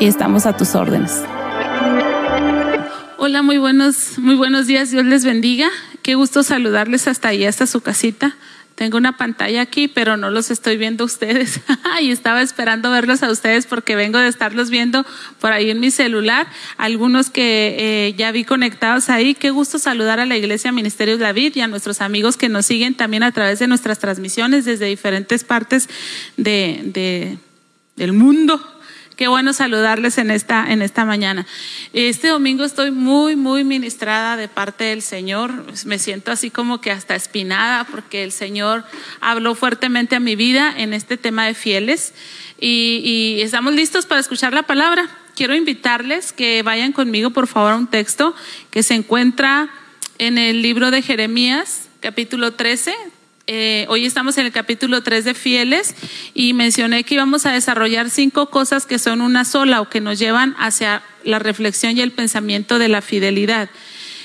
y estamos a tus órdenes. Hola, muy buenos, muy buenos días, Dios les bendiga. Qué gusto saludarles hasta ahí, hasta su casita. Tengo una pantalla aquí, pero no los estoy viendo ustedes. y estaba esperando verlos a ustedes porque vengo de estarlos viendo por ahí en mi celular. Algunos que eh, ya vi conectados ahí. Qué gusto saludar a la Iglesia Ministerios David y a nuestros amigos que nos siguen también a través de nuestras transmisiones desde diferentes partes de, del mundo. Qué bueno saludarles en esta, en esta mañana. Este domingo estoy muy, muy ministrada de parte del Señor. Me siento así como que hasta espinada porque el Señor habló fuertemente a mi vida en este tema de fieles y, y estamos listos para escuchar la palabra. Quiero invitarles que vayan conmigo, por favor, a un texto que se encuentra en el libro de Jeremías, capítulo 13, eh, hoy estamos en el capítulo 3 de fieles y mencioné que íbamos a desarrollar cinco cosas que son una sola o que nos llevan hacia la reflexión y el pensamiento de la fidelidad.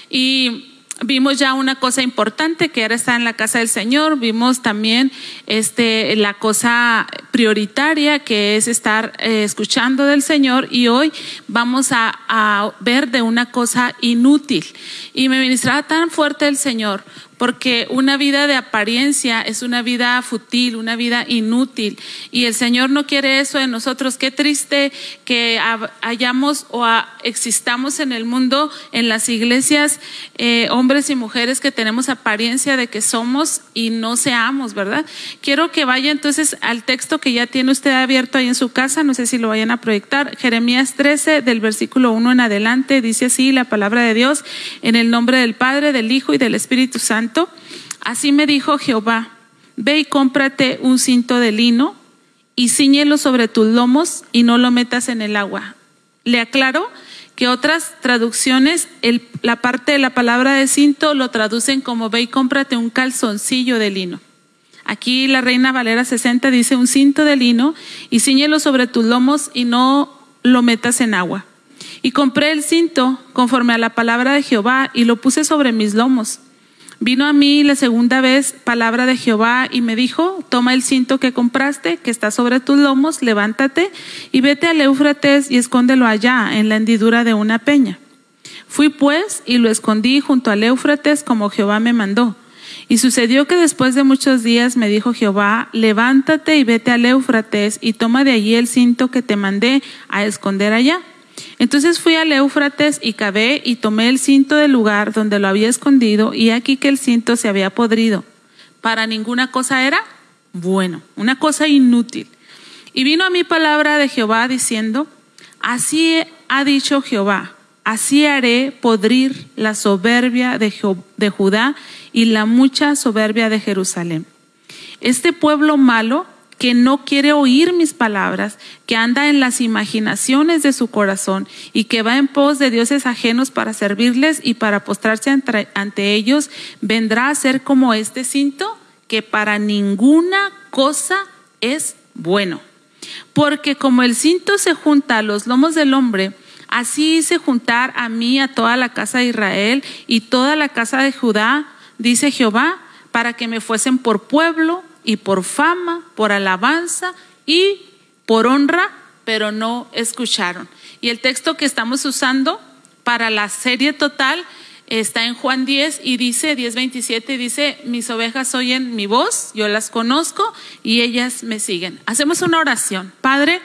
Y vimos ya una cosa importante que ahora está en la casa del Señor, vimos también este, la cosa prioritaria que es estar eh, escuchando del Señor y hoy vamos a, a, ver de una cosa inútil. Y me ministraba tan fuerte el Señor porque una vida de apariencia es una vida fútil, una vida inútil. Y el Señor no quiere eso de nosotros. Qué triste que hayamos o existamos en el mundo, en las iglesias, eh, hombres y mujeres que tenemos apariencia de que somos y no seamos, ¿verdad? Quiero que vaya entonces al texto que ya tiene usted abierto ahí en su casa, no sé si lo vayan a proyectar, Jeremías 13 del versículo 1 en adelante, dice así la palabra de Dios, en el nombre del Padre, del Hijo y del Espíritu Santo Así me dijo Jehová, ve y cómprate un cinto de lino y ciñelo sobre tus lomos y no lo metas en el agua. Le aclaro que otras traducciones, la parte de la palabra de cinto lo traducen como ve y cómprate un calzoncillo de lino. Aquí la Reina Valera 60 dice un cinto de lino y ciñelo sobre tus lomos y no lo metas en agua. Y compré el cinto conforme a la palabra de Jehová y lo puse sobre mis lomos. Vino a mí la segunda vez palabra de Jehová y me dijo, toma el cinto que compraste, que está sobre tus lomos, levántate y vete al Éufrates y escóndelo allá, en la hendidura de una peña. Fui pues y lo escondí junto al Éufrates como Jehová me mandó. Y sucedió que después de muchos días me dijo Jehová, levántate y vete al Éufrates y toma de allí el cinto que te mandé a esconder allá. Entonces fui al Éufrates y cavé y tomé el cinto del lugar donde lo había escondido y aquí que el cinto se había podrido. Para ninguna cosa era bueno, una cosa inútil. Y vino a mí palabra de Jehová diciendo, así ha dicho Jehová, así haré podrir la soberbia de, de Judá y la mucha soberbia de Jerusalén. Este pueblo malo que no quiere oír mis palabras, que anda en las imaginaciones de su corazón y que va en pos de dioses ajenos para servirles y para postrarse ante, ellos, vendrá a ser como este cinto que para ninguna cosa es bueno. Porque como el cinto se junta a los lomos del hombre, así hice juntar a mí a toda la casa de Israel y toda la casa de Judá, dice Jehová, para que me fuesen por pueblo y por fama, por alabanza y por honra, pero no escucharon. Y el texto que estamos usando para la serie total está en Juan 10 y dice, 10:27, dice, mis ovejas oyen mi voz, yo las conozco y ellas me siguen. Hacemos una oración. Padre,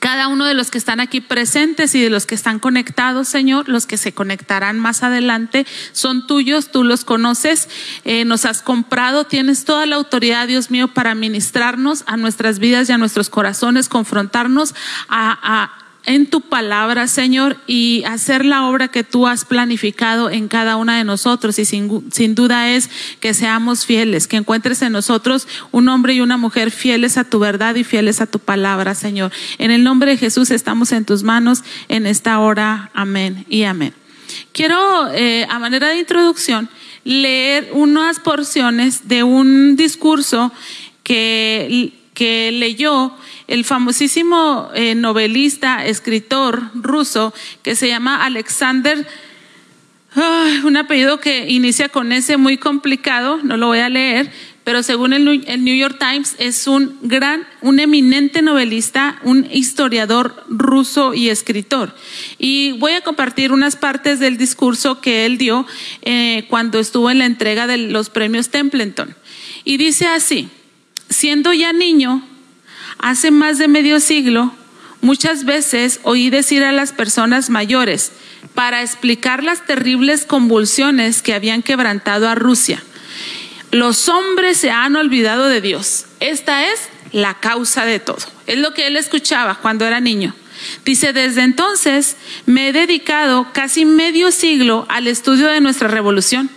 cada uno de los que están aquí presentes y de los que están conectados, Señor, los que se conectarán más adelante, son tuyos, tú los conoces, eh, nos has comprado, tienes toda la autoridad, Dios mío, para ministrarnos a nuestras vidas y a nuestros corazones, confrontarnos a, a en tu palabra, Señor, y hacer la obra que tú has planificado en cada una de nosotros. Y sin, sin, duda es que seamos fieles, que encuentres en nosotros un hombre y una mujer fieles a tu verdad y fieles a tu palabra, Señor. En el nombre de Jesús estamos en tus manos en esta hora. Amén y amén. Quiero, eh, a manera de introducción, leer unas porciones de un discurso que, que leyó el famosísimo eh, novelista, escritor ruso que se llama Alexander, un apellido que inicia con ese muy complicado, no lo voy a leer, pero según el, New York Times es un gran, un eminente novelista, un historiador ruso y escritor. Y voy a compartir unas partes del discurso que él dio eh, cuando estuvo en la entrega de los premios Templeton. Y dice así, siendo ya niño, Hace más de medio siglo, muchas veces oí decir a las personas mayores, para explicar las terribles convulsiones que habían quebrantado a Rusia, los hombres se han olvidado de Dios. Esta es la causa de todo. Es lo que él escuchaba cuando era niño. Dice, desde entonces me he dedicado casi medio siglo al estudio de nuestra revolución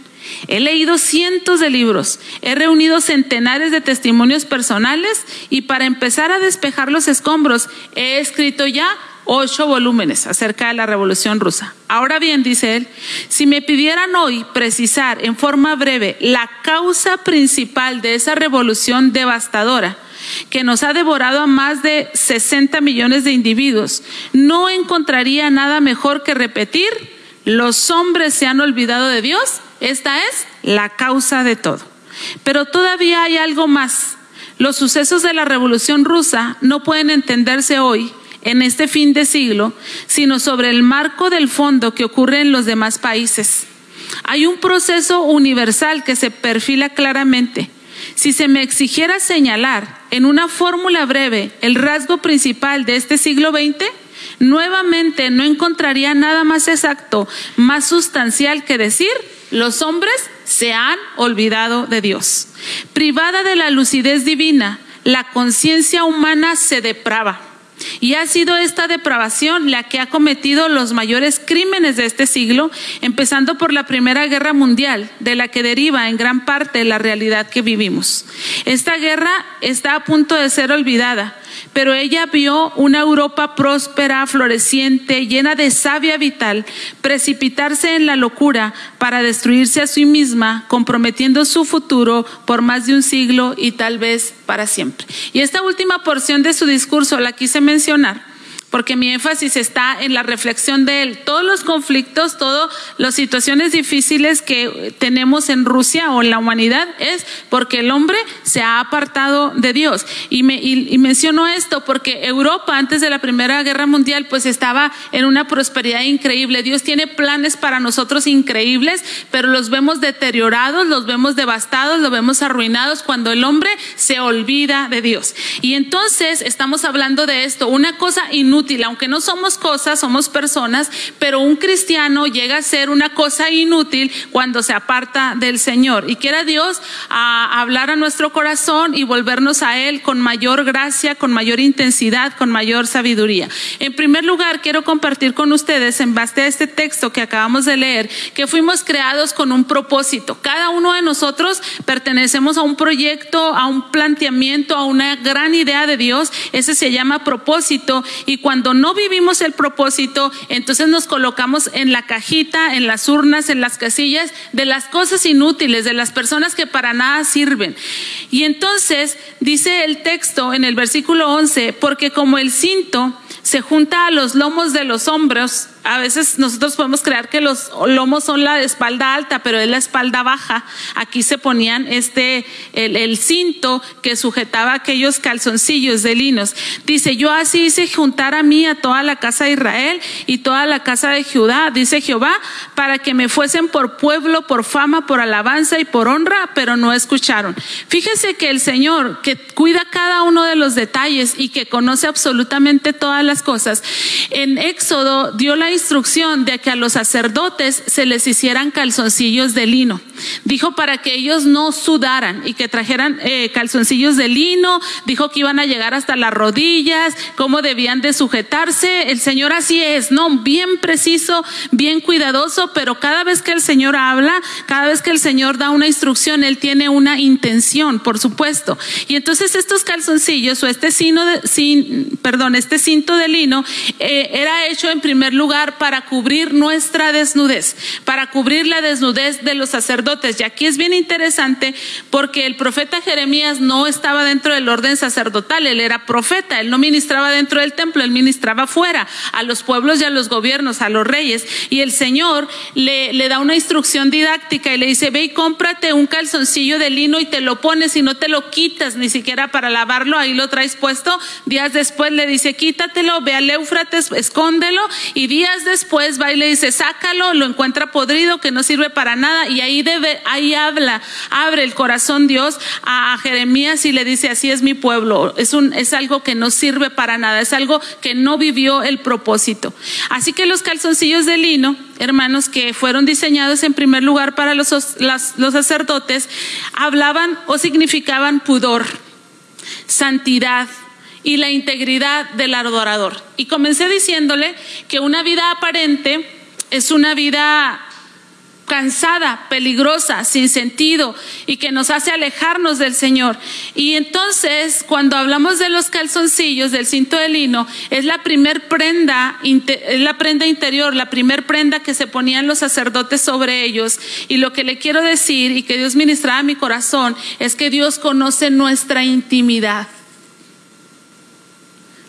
He leído cientos de libros, he reunido centenares de testimonios personales y para empezar a despejar los escombros he escrito ya ocho volúmenes acerca de la Revolución Rusa. Ahora bien, dice él, si me pidieran hoy precisar en forma breve la causa principal de esa revolución devastadora, que nos ha devorado a más de 60 millones de individuos, no encontraría nada mejor que repetir, los hombres se han olvidado de Dios esta es la causa de todo. Pero todavía hay algo más. Los sucesos de la Revolución rusa no pueden entenderse hoy, en este fin de siglo, sino sobre el marco del fondo que ocurre en los demás países. Hay un proceso universal que se perfila claramente. Si se me exigiera señalar en una fórmula breve el rasgo principal de este siglo XX, nuevamente no encontraría nada más exacto, más sustancial que decir los hombres se han olvidado de Dios. Privada de la lucidez divina, la conciencia humana se deprava. Y ha sido esta depravación la que ha cometido los mayores crímenes de este siglo, empezando por la Primera Guerra Mundial, de la que deriva en gran parte la realidad que vivimos. Esta guerra está a punto de ser olvidada, pero ella vio una Europa próspera, floreciente, llena de savia vital, precipitarse en la locura para destruirse a sí misma, comprometiendo su futuro por más de un siglo y tal vez para siempre. Y esta última porción de su discurso la quise mencionar porque mi énfasis está en la reflexión de él. Todos los conflictos, todas las situaciones difíciles que tenemos en Rusia o en la humanidad es porque el hombre se ha apartado de Dios. Y, me, menciono esto porque Europa antes de la Primera Guerra Mundial pues estaba en una prosperidad increíble. Dios tiene planes para nosotros increíbles, pero los vemos deteriorados, los vemos devastados, los vemos arruinados cuando el hombre se olvida de Dios. Y entonces estamos hablando de esto, una cosa inútil aunque no somos cosas, somos personas, pero un cristiano llega a ser una cosa inútil cuando se aparta del Señor. Y quiera Dios a hablar a nuestro corazón y volvernos a Él con mayor gracia, con mayor intensidad, con mayor sabiduría. En primer lugar, quiero compartir con ustedes, en base a este texto que acabamos de leer, que fuimos creados con un propósito. Cada uno de nosotros pertenecemos a un proyecto, a un planteamiento, a una gran idea de Dios. Ese se llama propósito. Y cuando no vivimos el propósito, entonces nos colocamos en la cajita, en las urnas, en las casillas de las cosas inútiles, de las personas que para nada sirven. Y entonces dice el texto en el versículo 11, porque como el cinto se junta a los lomos de los hombros, a veces nosotros podemos creer que los lomos son la espalda alta, pero es la espalda baja. Aquí se ponían este, el, el cinto que sujetaba aquellos calzoncillos de linos. Dice, yo así hice juntar a mí a toda la casa de Israel y toda la casa de Judá, dice Jehová, para que me fuesen por pueblo, por fama, por alabanza y por honra, pero no escucharon. Fíjese que el Señor, que cuida cada uno de los detalles y que conoce absolutamente todas las cosas, en Éxodo dio la instrucción de que a los sacerdotes se les hicieran calzoncillos de lino. Dijo para que ellos no sudaran y que trajeran eh, calzoncillos de lino. Dijo que iban a llegar hasta las rodillas, cómo debían de sujetarse. El Señor así es, no, bien preciso, bien cuidadoso, pero cada vez que el Señor habla, cada vez que el Señor da una instrucción, Él tiene una intención, por supuesto. Y entonces estos calzoncillos o este de, sin, perdón, este cinto de lino eh, era hecho en primer lugar para cubrir nuestra desnudez, para cubrir la desnudez de los sacerdotes. Y aquí es bien interesante porque el profeta Jeremías no estaba dentro del orden sacerdotal, él era profeta, él no ministraba dentro del templo, él ministraba fuera, a los pueblos y a los gobiernos, a los reyes. Y el Señor le, le da una instrucción didáctica y le dice, ve y cómprate un calzoncillo de lino y te lo pones y no te lo quitas ni siquiera para lavarlo, ahí lo traes puesto. Días después le dice, quítatelo, ve al Éufrates, escóndelo y días después va y le dice, sácalo, lo encuentra podrido, que no sirve para nada y ahí ahí habla, abre el corazón Dios a, Jeremías y le dice, así es mi pueblo, es un, es algo que no sirve para nada, es algo que no vivió el propósito. Así que los calzoncillos de lino, hermanos, que fueron diseñados en primer lugar para los, los sacerdotes, hablaban o significaban pudor, santidad, y la integridad del adorador. Y comencé diciéndole que una vida aparente es una vida cansada, peligrosa, sin sentido y que nos hace alejarnos del Señor. Y entonces, cuando hablamos de los calzoncillos, del cinto de lino, es la primer prenda, es la prenda interior, la primer prenda que se ponían los sacerdotes sobre ellos. Y lo que le quiero decir y que Dios ministraba a mi corazón es que Dios conoce nuestra intimidad.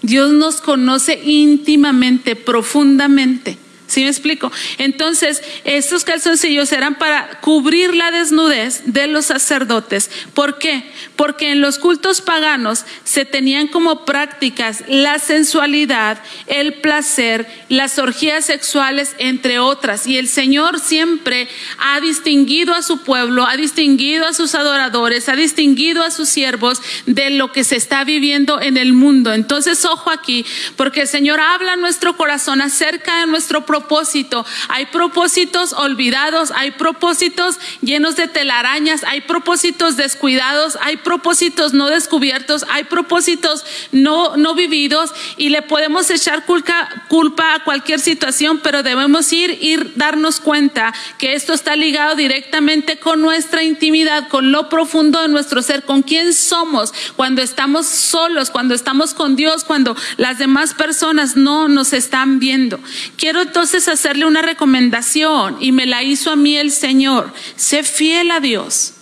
Dios nos conoce íntimamente, profundamente. ¿Sí me explico? Entonces, estos calzoncillos eran para cubrir la desnudez de los sacerdotes. ¿Por qué? Porque en los cultos paganos se tenían como prácticas la sensualidad, el placer, las orgías sexuales, entre otras. Y el Señor siempre ha distinguido a su pueblo, ha distinguido a sus adoradores, ha distinguido a sus siervos de lo que se está viviendo en el mundo. Entonces, ojo aquí, porque el Señor habla a nuestro corazón acerca de nuestro propósito propósito. Hay propósitos olvidados, hay propósitos llenos de telarañas, hay propósitos descuidados, hay propósitos no descubiertos, hay propósitos no, no vividos y le podemos echar culpa, culpa a cualquier situación, pero debemos ir y darnos cuenta que esto está ligado directamente con nuestra intimidad, con lo profundo de nuestro ser, con quién somos cuando estamos solos, cuando estamos con Dios, cuando las demás personas no nos están viendo. Quiero entonces hacerle una recomendación y me la hizo a mí el Señor. Sé fiel a Dios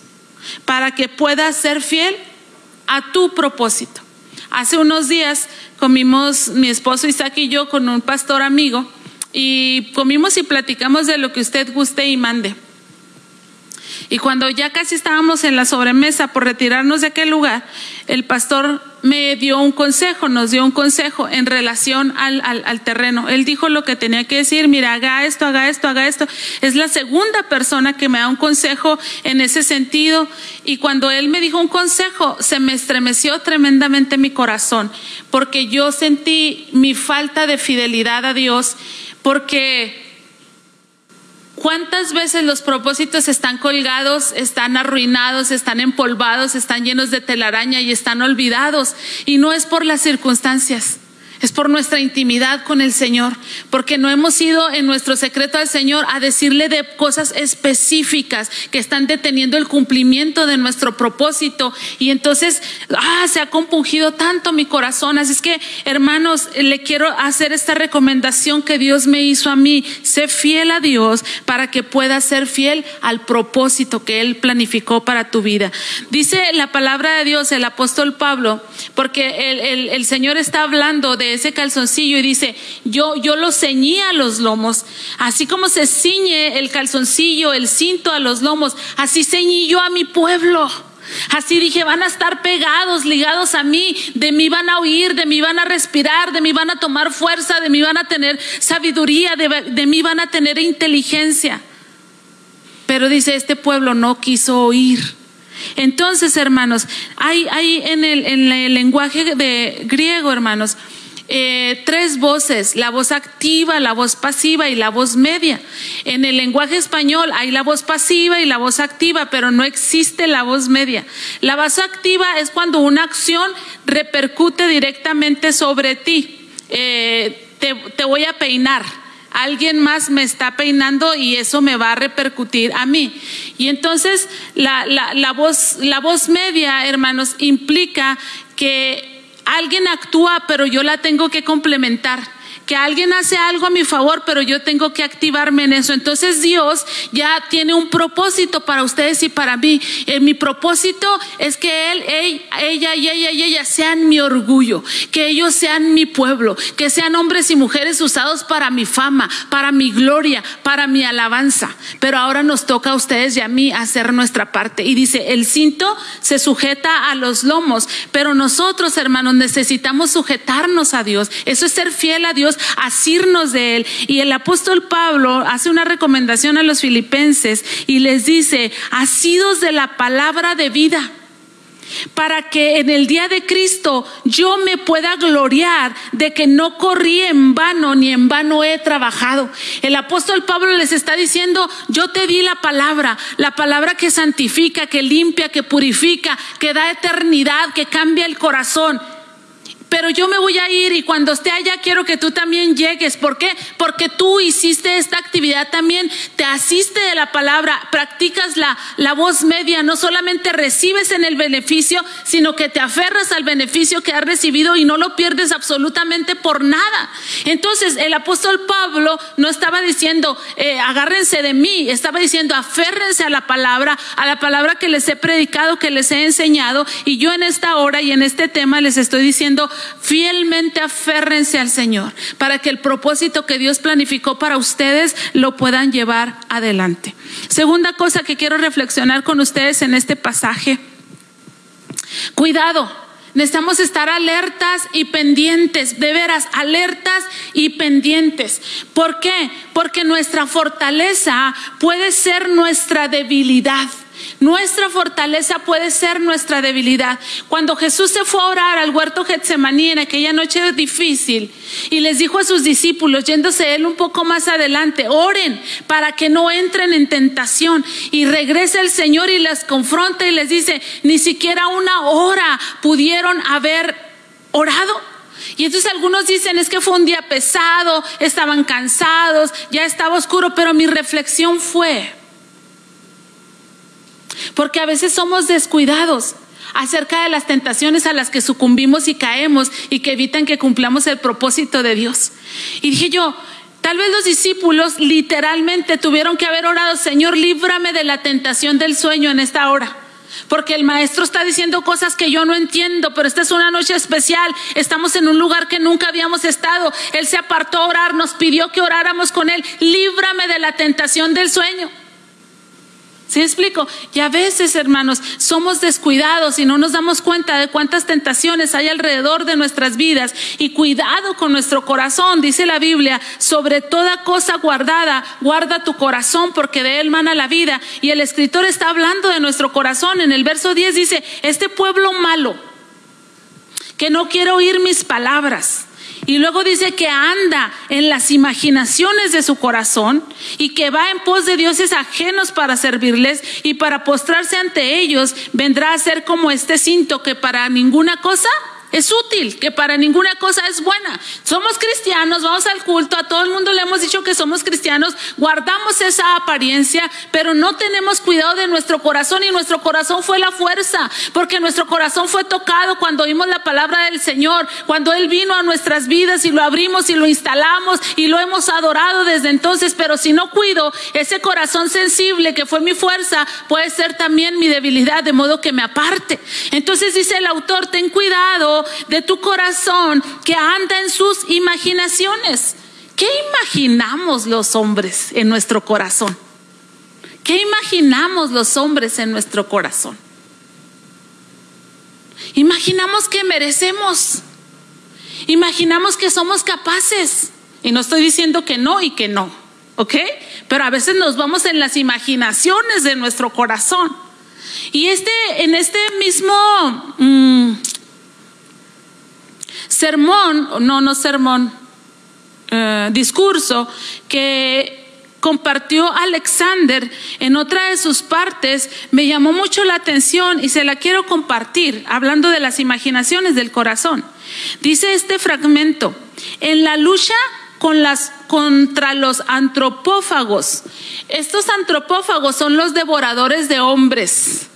para que puedas ser fiel a tu propósito. Hace unos días comimos mi esposo Isaac y yo con un pastor amigo y comimos y platicamos de lo que usted guste y mande. Y cuando ya casi estábamos en la sobremesa por retirarnos de aquel lugar, el pastor me dio un consejo, nos dio un consejo en relación al, al, terreno. Él dijo lo que tenía que decir, mira, haga esto, haga esto, haga esto. Es la segunda persona que me da un consejo en ese sentido. Y cuando él me dijo un consejo, se me estremeció tremendamente mi corazón, porque yo sentí mi falta de fidelidad a Dios, porque ¿Cuántas veces los propósitos están colgados, están arruinados, están empolvados, están llenos de telaraña y están olvidados? Y no es por las circunstancias. Es por nuestra intimidad con el Señor, porque no hemos ido en nuestro secreto al Señor a decirle de cosas específicas que están deteniendo el cumplimiento de nuestro propósito. Y entonces, ah, se ha compungido tanto mi corazón. Así es que, hermanos, le quiero hacer esta recomendación que Dios me hizo a mí. Sé fiel a Dios para que puedas ser fiel al propósito que Él planificó para tu vida. Dice la palabra de Dios, el apóstol Pablo, porque el, el, el Señor está hablando de ese calzoncillo y dice, yo, yo lo ceñí a los lomos, así como se ciñe el calzoncillo, el cinto a los lomos, así ceñí yo a mi pueblo. Así dije, van a estar pegados, ligados a mí, de mí van a oír, de mí van a respirar, de mí van a tomar fuerza, de mí van a tener sabiduría, de, de mí van a tener inteligencia. Pero dice, este pueblo no quiso oír. Entonces, hermanos, hay, hay en, el, en el lenguaje de griego, hermanos, eh, tres voces, la voz activa, la voz pasiva y la voz media. En el lenguaje español hay la voz pasiva y la voz activa, pero no existe la voz media. La voz activa es cuando una acción repercute directamente sobre ti. Eh, te, voy a peinar alguien más me está peinando y eso me va a repercutir a mí. Y entonces la, voz, la voz media, hermanos, implica que alguien actúa, pero yo la tengo que complementar que alguien hace algo a mi favor, pero yo tengo que activarme en eso. Entonces Dios ya tiene un propósito para ustedes y para mí. Eh, mi propósito es que Él, ella y ella y ella sean mi orgullo, que ellos sean mi pueblo, que sean hombres y mujeres usados para mi fama, para mi gloria, para mi alabanza. Pero ahora nos toca a ustedes y a mí hacer nuestra parte. Y dice, el cinto se sujeta a los lomos, pero nosotros, hermanos, necesitamos sujetarnos a Dios. Eso es ser fiel a Dios asirnos de Él. Y el apóstol Pablo hace una recomendación a los filipenses y les dice, asidos de la palabra de vida para que en el día de Cristo yo me pueda gloriar de que no corrí en vano ni en vano he trabajado. El apóstol Pablo les está diciendo, yo te di la palabra, la palabra que santifica, que limpia, que purifica, que da eternidad, que cambia el corazón pero yo me voy a ir y cuando esté allá quiero que tú también llegues. ¿Por qué? Porque tú hiciste esta actividad también, te asiste de la palabra, practicas la, la voz media, no solamente recibes en el beneficio, sino que te aferras al beneficio que has recibido y no lo pierdes absolutamente por nada. Entonces el apóstol Pablo no estaba diciendo, eh, agárrense de mí, estaba diciendo, aférrense a la palabra, a la palabra que les he predicado, que les he enseñado, y yo en esta hora y en este tema les estoy diciendo, fielmente aférrense al Señor para que el propósito que Dios planificó para ustedes lo puedan llevar adelante. Segunda cosa que quiero reflexionar con ustedes en este pasaje. Cuidado, necesitamos estar alertas y pendientes, de veras, alertas y pendientes. ¿Por qué? Porque nuestra fortaleza puede ser nuestra debilidad. Nuestra fortaleza puede ser nuestra debilidad. Cuando Jesús se fue a orar al huerto Getsemaní en aquella noche difícil y les dijo a sus discípulos, yéndose él un poco más adelante, oren para que no entren en tentación. Y regresa el Señor y les confronta y les dice, ni siquiera una hora pudieron haber orado. Y entonces algunos dicen, es que fue un día pesado, estaban cansados, ya estaba oscuro, pero mi reflexión fue, porque a veces somos descuidados acerca de las tentaciones a las que sucumbimos y caemos y que evitan que cumplamos el propósito de Dios. Y dije yo, tal vez los discípulos literalmente tuvieron que haber orado, Señor, líbrame de la tentación del sueño en esta hora. Porque el maestro está diciendo cosas que yo no entiendo, pero esta es una noche especial. Estamos en un lugar que nunca habíamos estado. Él se apartó a orar, nos pidió que oráramos con él. Líbrame de la tentación del sueño. ¿Sí explico? Y a veces, hermanos, somos descuidados y no nos damos cuenta de cuántas tentaciones hay alrededor de nuestras vidas. Y cuidado con nuestro corazón, dice la Biblia, sobre toda cosa guardada, guarda tu corazón porque de él mana la vida. Y el escritor está hablando de nuestro corazón. En el verso 10 dice, este pueblo malo, que no quiere oír mis palabras y luego dice que anda en las imaginaciones de su corazón y que va en pos de dioses ajenos para servirles y para postrarse ante ellos vendrá a ser como este cinto que para ninguna cosa es útil, que para ninguna cosa es buena. Somos cristianos, vamos al culto, a todo el mundo le hemos dicho que somos cristianos, guardamos esa apariencia, pero no tenemos cuidado de nuestro corazón y nuestro corazón fue la fuerza, porque nuestro corazón fue tocado cuando oímos la palabra del Señor, cuando Él vino a nuestras vidas y lo abrimos y lo instalamos y lo hemos adorado desde entonces, pero si no cuido ese corazón sensible que fue mi fuerza, puede ser también mi debilidad, de modo que me aparte. Entonces dice el autor, ten cuidado de tu corazón que anda en sus imaginaciones. ¿Qué imaginamos los hombres en nuestro corazón? ¿Qué imaginamos los hombres en nuestro corazón? Imaginamos que merecemos. Imaginamos que somos capaces. Y no estoy diciendo que no y que no, ¿ok? Pero a veces nos vamos en las imaginaciones de nuestro corazón. Y este, en este mismo mm, sermón, no, no sermón, eh, discurso que compartió Alexander en otra de sus partes, me llamó mucho la atención y se la quiero compartir, hablando de las imaginaciones del corazón. Dice este fragmento, en la lucha contra los antropófagos. Estos antropófagos son los devoradores de hombres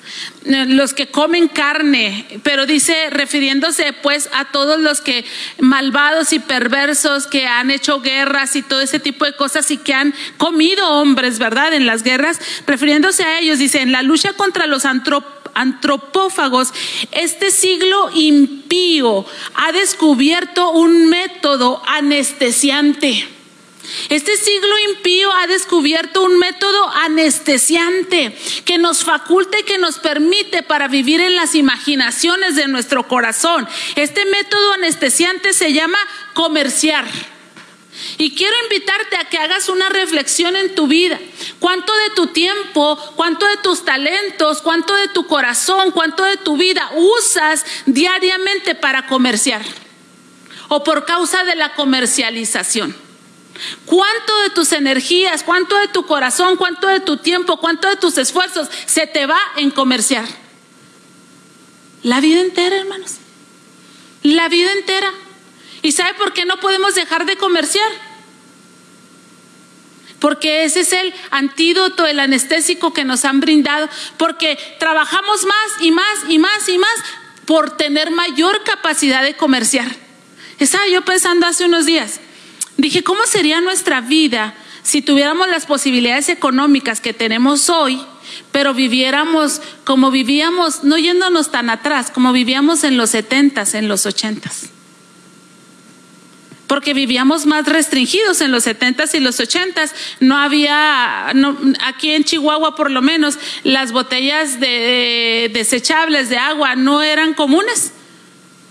los que comen carne, pero dice refiriéndose pues a todos los que malvados y perversos que han hecho guerras y todo ese tipo de cosas y que han comido hombres, ¿verdad? En las guerras, refiriéndose a ellos, dice, en la lucha contra los antropófagos, este siglo impío ha descubierto un método anestesiante este siglo impío ha descubierto un método anestesiante que nos faculta y que nos permite para vivir en las imaginaciones de nuestro corazón. Este método anestesiante se llama comerciar. Y quiero invitarte a que hagas una reflexión en tu vida. ¿Cuánto de tu tiempo, cuánto de tus talentos, cuánto de tu corazón, cuánto de tu vida usas diariamente para comerciar? O por causa de la comercialización. ¿Cuánto de tus energías, cuánto de tu corazón, cuánto de tu tiempo, cuánto de tus esfuerzos se te va en comerciar? La vida entera, hermanos. La vida entera. ¿Y sabe por qué no podemos dejar de comerciar? Porque ese es el antídoto, el anestésico que nos han brindado. Porque trabajamos más y más y más y más por tener mayor capacidad de comerciar. Estaba yo pensando hace unos días. Dije, ¿cómo sería nuestra vida si tuviéramos las posibilidades económicas que tenemos hoy, pero viviéramos como vivíamos, no yéndonos tan atrás, como vivíamos en los setentas, en los ochentas? Porque vivíamos más restringidos en los setentas y los ochentas. No había, aquí en Chihuahua por lo menos, las botellas de, desechables de agua no eran comunes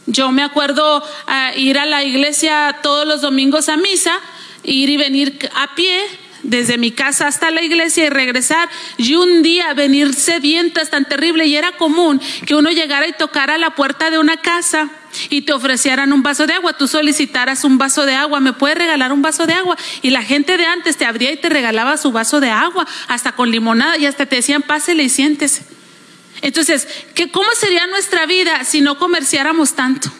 yo me acuerdo ah, ir a la iglesia todos los domingos a misa, ir y venir a pie desde mi casa hasta la iglesia y regresar. Y un día venir sedientas tan terrible y era común que uno llegara y tocara la puerta de una casa y te ofrecieran un vaso de agua, tú solicitaras un vaso de agua, me puede regalar un vaso de agua y la gente de antes te abría y te regalaba su vaso de agua, hasta con limonada y hasta te decían pásele y siéntese. Entonces, ¿qué, ¿cómo sería nuestra vida si no comerciáramos tanto?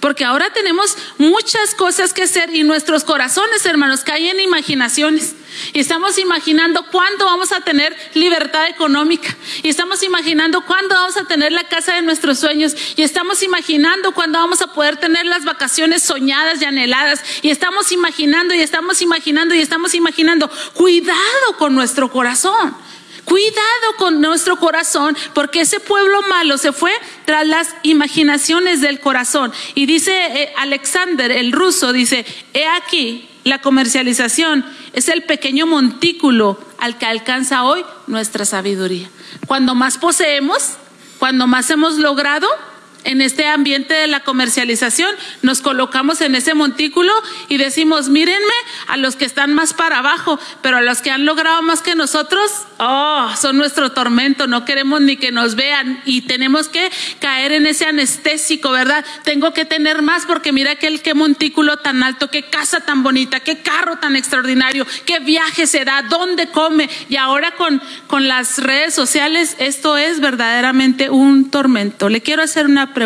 Porque ahora tenemos muchas cosas que hacer y nuestros corazones, hermanos, caen en imaginaciones. Y estamos imaginando cuándo vamos a tener libertad económica. Y estamos imaginando cuándo vamos a tener la casa de nuestros sueños. Y estamos imaginando cuándo vamos a poder tener las vacaciones soñadas y anheladas. Y estamos imaginando y estamos imaginando y estamos imaginando. Cuidado con nuestro corazón. Cuidado con nuestro corazón, porque ese pueblo malo se fue tras las imaginaciones del corazón. Y dice eh, Alexander, el ruso, dice, he aquí, la comercialización es el pequeño montículo al que alcanza hoy nuestra sabiduría. Cuando más poseemos, cuando más hemos logrado, en este ambiente de la comercialización, nos colocamos en ese montículo y decimos, mírenme a los que están más para abajo, pero a los que han logrado más que nosotros, oh, son nuestro tormento, no queremos ni que nos vean y tenemos que caer en ese anestésico, ¿verdad? Tengo que tener más porque mira aquel qué montículo tan alto, qué casa tan bonita, qué carro tan extraordinario, qué viaje se da, dónde come. Y ahora con, con las redes sociales, esto es verdaderamente un tormento. Le quiero hacer una.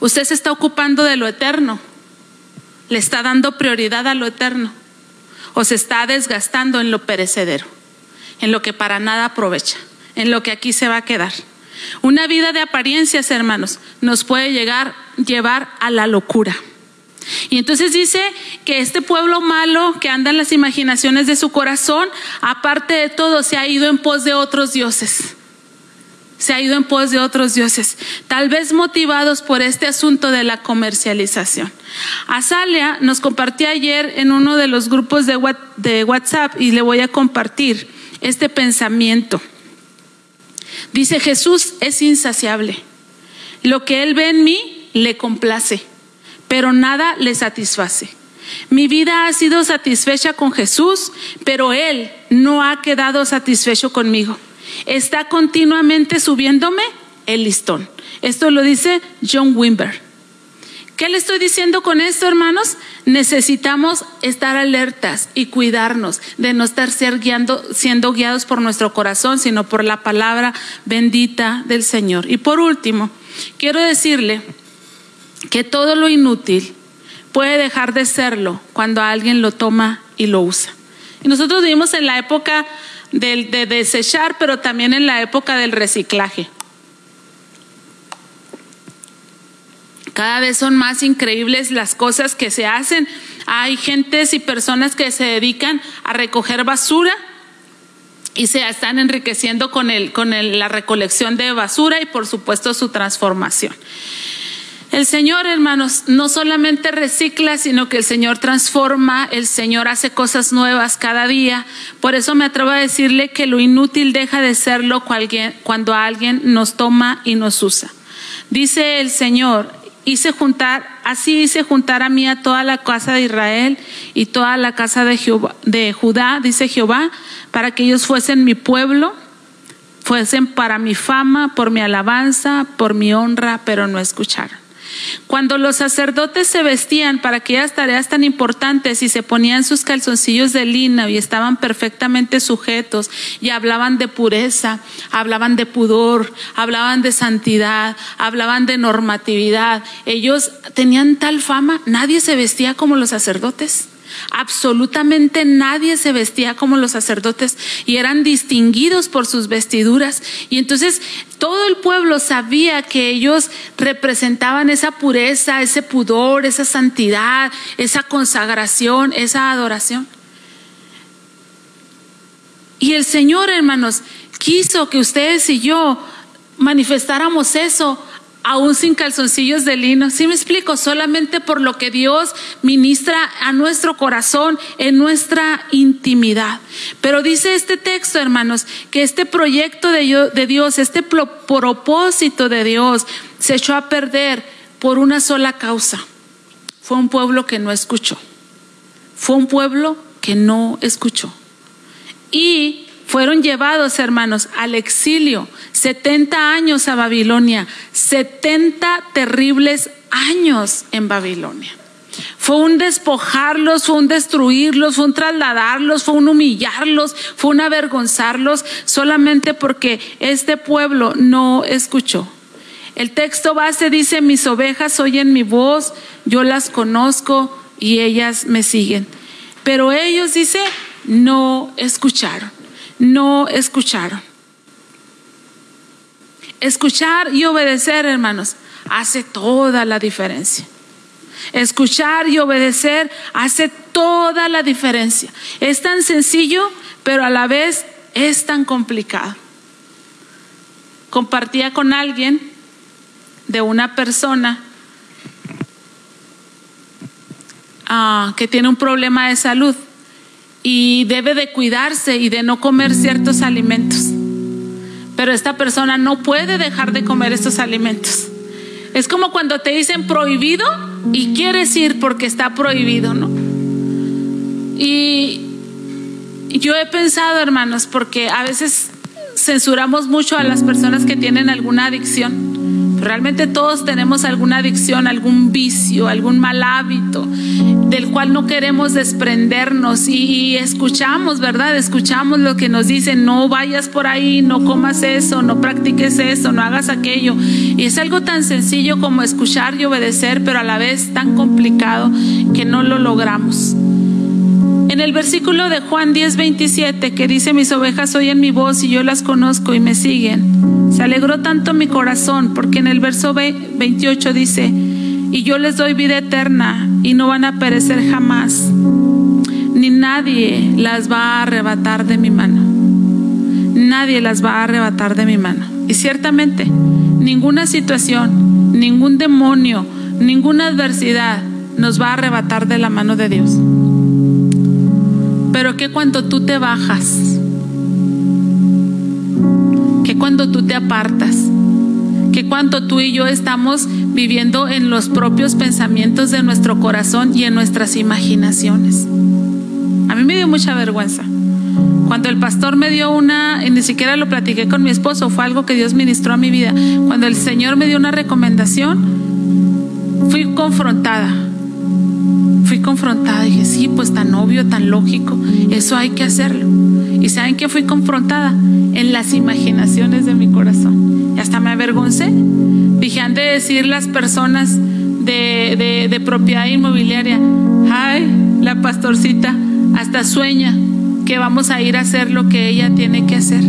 Usted se está ocupando de lo eterno, le está dando prioridad a lo eterno o se está desgastando en lo perecedero, en lo que para nada aprovecha, en lo que aquí se va a quedar. Una vida de apariencias, hermanos, nos puede llegar llevar a la locura. Y entonces dice que este pueblo malo que anda en las imaginaciones de su corazón, aparte de todo, se ha ido en pos de otros dioses se ha ido en pos de otros dioses, tal vez motivados por este asunto de la comercialización. Azalia nos compartió ayer en uno de los grupos de WhatsApp y le voy a compartir este pensamiento. Dice, Jesús es insaciable. Lo que Él ve en mí le complace, pero nada le satisface. Mi vida ha sido satisfecha con Jesús, pero Él no ha quedado satisfecho conmigo. Está continuamente subiéndome el listón. Esto lo dice John Wimber. ¿Qué le estoy diciendo con esto, hermanos? Necesitamos estar alertas y cuidarnos de no estar siendo guiados por nuestro corazón, sino por la palabra bendita del Señor. Y por último, quiero decirle que todo lo inútil puede dejar de serlo cuando alguien lo toma y lo usa. Y nosotros vivimos en la época de desechar, pero también en la época del reciclaje. Cada vez son más increíbles las cosas que se hacen. Hay gentes y personas que se dedican a recoger basura y se están enriqueciendo con, el, con la recolección de basura y por supuesto su transformación. El Señor, hermanos, no solamente recicla, sino que el Señor transforma, el Señor hace cosas nuevas cada día. Por eso me atrevo a decirle que lo inútil deja de serlo cuando alguien nos toma y nos usa. Dice el Señor, hice juntar, así hice juntar a mí a toda la casa de Israel y toda la casa de, de Judá, dice Jehová, para que ellos fuesen mi pueblo, fuesen para mi fama, por mi alabanza, por mi honra, pero no escucharon. Cuando los sacerdotes se vestían para aquellas tareas tan importantes y se ponían sus calzoncillos de lino y estaban perfectamente sujetos y hablaban de pureza, hablaban de pudor, hablaban de santidad, hablaban de normatividad, ellos tenían tal fama, nadie se vestía como los sacerdotes. Absolutamente nadie se vestía como los sacerdotes y eran distinguidos por sus vestiduras. Y entonces todo el pueblo sabía que ellos representaban esa pureza, ese pudor, esa santidad, esa consagración, esa adoración. Y el Señor, hermanos, quiso que ustedes y yo manifestáramos eso aún sin calzoncillos de lino. ¿Sí me explico? Solamente por lo que Dios ministra a nuestro corazón en nuestra intimidad. Pero dice este texto, hermanos, que este proyecto de Dios, este propósito de Dios se echó a perder por una sola causa. Fue un pueblo que no escuchó. Fue un pueblo que no escuchó. Y fueron llevados, hermanos, al exilio, 70 años a Babilonia, 70 terribles años en Babilonia. Fue un despojarlos, fue un destruirlos, fue un trasladarlos, fue un humillarlos, fue un avergonzarlos, solamente porque este pueblo no escuchó. El texto base dice, mis ovejas oyen mi voz, yo las conozco y ellas me siguen. Pero ellos, dice, no escucharon no escucharon. Escuchar y obedecer, hermanos, hace toda la diferencia. Escuchar y obedecer hace toda la diferencia. Es tan sencillo, pero a la vez es tan complicado. Compartía con alguien de una persona ah, que tiene un problema de salud y debe de cuidarse y de no comer ciertos alimentos. Pero esta persona no puede dejar de comer estos alimentos. Es como cuando te dicen prohibido y quieres ir porque está prohibido, ¿no? Y yo he pensado, hermanos, porque a veces censuramos mucho a las personas que tienen alguna adicción. Realmente todos tenemos alguna adicción, algún vicio, algún mal hábito del cual no queremos desprendernos y, escuchamos, ¿verdad? Escuchamos lo que nos dicen, no vayas por ahí, no comas eso, no practiques eso, no hagas aquello. Y es algo tan sencillo como escuchar y obedecer, pero a la vez tan complicado que no lo logramos. En el versículo de Juan 10, 27, que dice, mis ovejas oyen mi voz y yo las conozco y me siguen, se alegró tanto mi corazón, porque en el verso 28 dice, y yo les doy vida eterna y no van a perecer jamás, ni nadie las va a arrebatar de mi mano. Nadie las va a arrebatar de mi mano. Y ciertamente, ninguna situación, ningún demonio, ninguna adversidad nos va a arrebatar de la mano de Dios. Pero que cuando tú te bajas, cuando tú te apartas, que cuando tú y yo estamos viviendo en los propios pensamientos de nuestro corazón y en nuestras imaginaciones. A mí me dio mucha vergüenza. Cuando el pastor me dio una, y ni siquiera lo platiqué con mi esposo, fue algo que Dios ministró a mi vida. Cuando el Señor me dio una recomendación, fui confrontada. Fui confrontada. Dije, sí, pues tan obvio, tan lógico. Eso hay que hacerlo. ¿Y saben que fui confrontada? En las imaginaciones de mi corazón. Y hasta me avergoncé. Dije, han de decir las personas de, propiedad inmobiliaria, ay, la pastorcita hasta sueña que vamos a ir a hacer lo que ella tiene que hacer.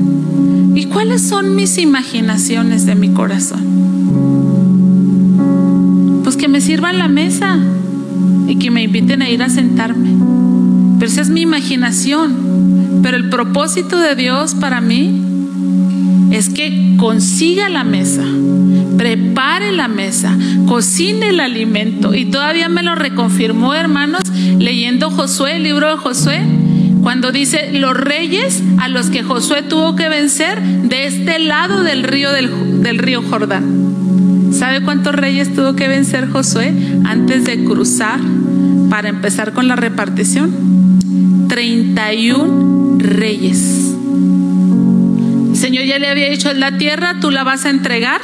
¿Y cuáles son mis imaginaciones de mi corazón? Pues que me sirvan la mesa y que me inviten a ir a sentarme. Pero esa es mi imaginación. Pero el propósito de Dios para mí es que consiga la mesa, prepare la mesa, cocine el alimento. Y todavía me lo reconfirmó, hermanos, leyendo Josué, el libro de Josué, cuando dice los reyes a los que Josué tuvo que vencer de este lado del río, del, del río Jordán. ¿Sabe cuántos reyes tuvo que vencer Josué antes de cruzar para empezar con la repartición? 31 reyes. El Señor ya le había dicho, la tierra tú la vas a entregar.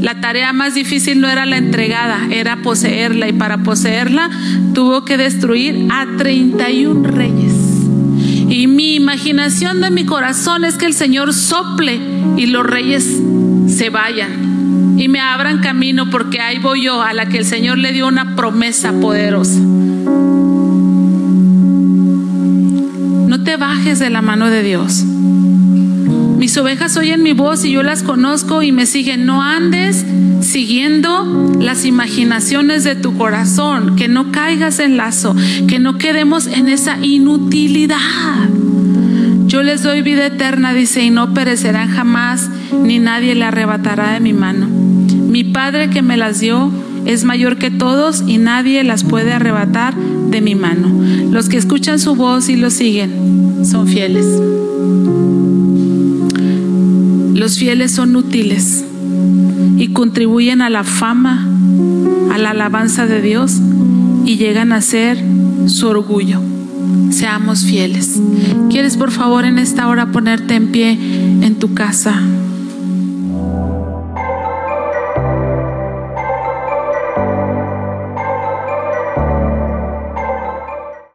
La tarea más difícil no era la entregada, era poseerla. Y para poseerla tuvo que destruir a 31 reyes. Y mi imaginación de mi corazón es que el Señor sople y los reyes se vayan y me abran camino porque ahí voy yo a la que el Señor le dio una promesa poderosa. Te bajes de la mano de Dios. Mis ovejas oyen mi voz y yo las conozco y me siguen. No andes siguiendo las imaginaciones de tu corazón, que no caigas en lazo, que no quedemos en esa inutilidad. Yo les doy vida eterna, dice, y no perecerán jamás, ni nadie le arrebatará de mi mano. Mi Padre que me las dio es mayor que todos y nadie las puede arrebatar de mi mano. Los que escuchan su voz y lo siguen son fieles. Los fieles son útiles y contribuyen a la fama, a la alabanza de Dios y llegan a ser su orgullo. Seamos fieles. ¿Quieres por favor en esta hora ponerte en pie en tu casa?